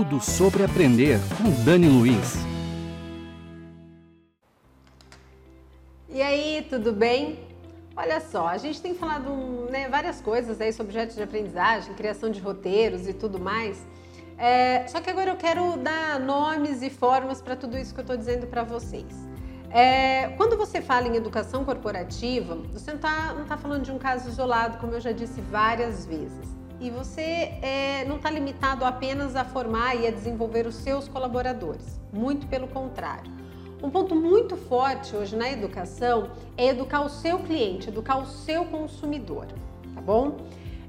Tudo sobre aprender com Dani Luiz. E aí, tudo bem? Olha só, a gente tem falado né, várias coisas aí sobre objetos de aprendizagem, criação de roteiros e tudo mais. É, só que agora eu quero dar nomes e formas para tudo isso que eu estou dizendo para vocês. É, quando você fala em educação corporativa, você não está tá falando de um caso isolado, como eu já disse várias vezes e você é, não está limitado apenas a formar e a desenvolver os seus colaboradores. Muito pelo contrário. Um ponto muito forte hoje na educação é educar o seu cliente, educar o seu consumidor, tá bom?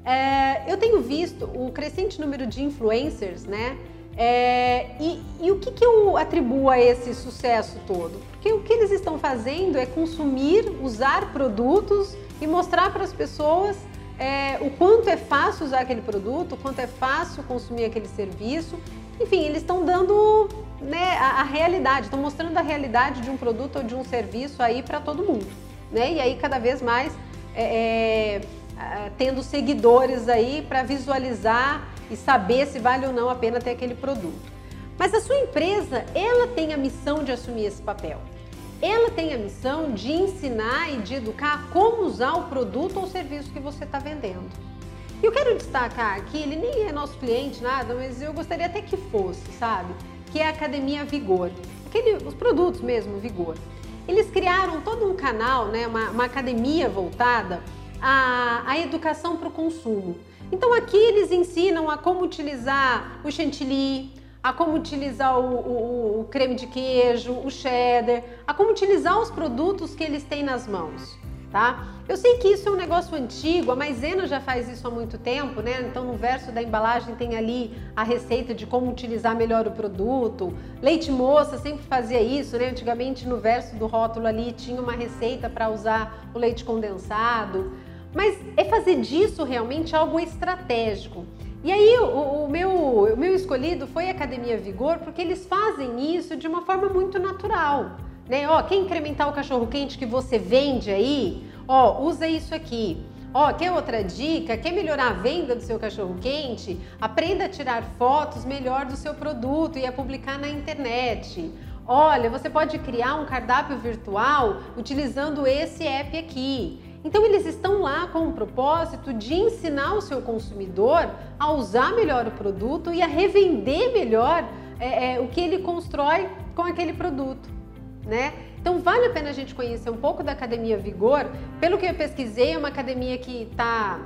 É, eu tenho visto o crescente número de influencers, né? É, e, e, o que, que eu atribuo a esse sucesso todo? Porque o que eles estão fazendo é consumir, usar produtos e mostrar para as pessoas é, o quanto é fácil usar aquele produto, o quanto é fácil consumir aquele serviço. Enfim, eles estão dando né, a, a, realidade, estão mostrando a realidade de um produto ou de um serviço aí para todo mundo. Né? E aí cada vez mais é, é, tendo seguidores aí para visualizar e saber se vale ou não a pena ter aquele produto. Mas a sua empresa, ela tem a missão de assumir esse papel. Ela tem a missão de ensinar e de educar como usar o produto ou serviço que você está vendendo. E eu quero destacar aqui, ele nem é nosso cliente, nada, mas eu gostaria até que fosse, sabe? Que é a Academia Vigor. Aquele, os produtos mesmo, Vigor. Eles criaram todo um canal, né, uma, uma academia voltada à, à educação para o consumo. Então aqui eles ensinam a como utilizar o chantilly, a como utilizar o, o, o, creme de queijo, o cheddar, a como utilizar os produtos que eles têm nas mãos, tá? Eu sei que isso é um negócio antigo, a Maisena já faz isso há muito tempo, né? Então no verso da embalagem tem ali a receita de como utilizar melhor o produto. Leite Moça sempre fazia isso, né? Antigamente no verso do rótulo ali tinha uma receita para usar o leite condensado. Mas é fazer disso realmente algo estratégico. E aí o, o, meu, o meu escolhido foi a Academia Vigor porque eles fazem isso de uma forma muito natural. Né? Ó, quer incrementar o cachorro quente que você vende aí? Ó, usa isso aqui. Ó, quer outra dica? Quer melhorar a venda do seu cachorro quente? Aprenda a tirar fotos melhor do seu produto e a publicar na internet. Olha, você pode criar um cardápio virtual utilizando esse app aqui. Então eles estão lá com o propósito de ensinar o seu consumidor a usar melhor o produto e a revender melhor é, é, o que ele constrói com aquele produto, né? Então vale a pena a gente conhecer um pouco da Academia Vigor. Pelo que eu pesquisei, é uma academia que está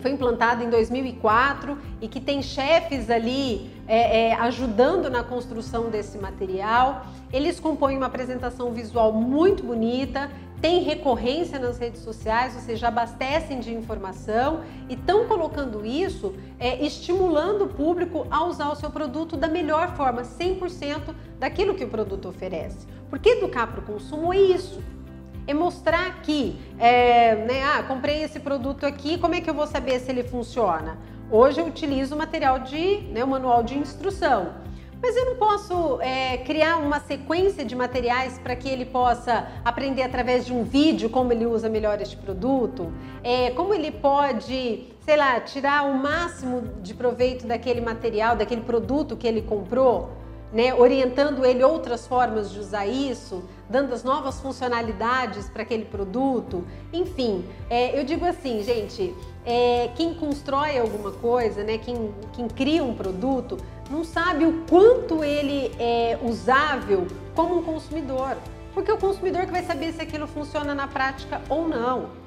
foi implantada em 2004 e que tem chefes ali é, é, ajudando na construção desse material. Eles compõem uma apresentação visual muito bonita, tem recorrência nas redes sociais, ou seja, abastecem de informação e estão colocando isso, é, estimulando o público a usar o seu produto da melhor forma, 100% daquilo que o produto oferece. Porque educar para o consumo é isso. É mostrar que, é, né, ah, comprei esse produto aqui, como é que eu vou saber se ele funciona? Hoje eu utilizo o material de, né, o manual de instrução. Mas eu não posso é, criar uma sequência de materiais para que ele possa aprender através de um vídeo como ele usa melhor este produto? É, como ele pode, sei lá, tirar o máximo de proveito daquele material, daquele produto que ele comprou? Né, orientando ele outras formas de usar isso, dando as novas funcionalidades para aquele produto. Enfim, é, eu digo assim, gente, é, quem constrói alguma coisa, né, quem, quem cria um produto, não sabe o quanto ele é usável como um consumidor. Porque o consumidor que vai saber se aquilo funciona na prática ou não.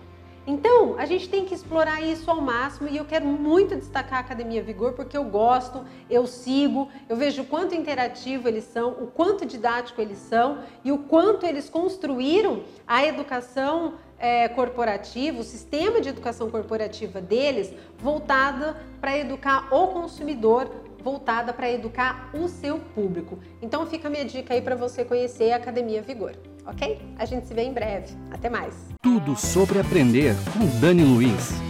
Então, a gente tem que explorar isso ao máximo e eu quero muito destacar a Academia Vigor porque eu gosto, eu sigo, eu vejo o quanto interativo eles são, o quanto didático eles são e o quanto eles construíram a educação é, corporativa, o sistema de educação corporativa deles voltada para educar o consumidor voltada para educar o seu público. Então fica a minha dica aí para você conhecer a Academia Vigor, ok? A gente se vê em breve. Até mais. Tudo sobre aprender com Dani Luiz.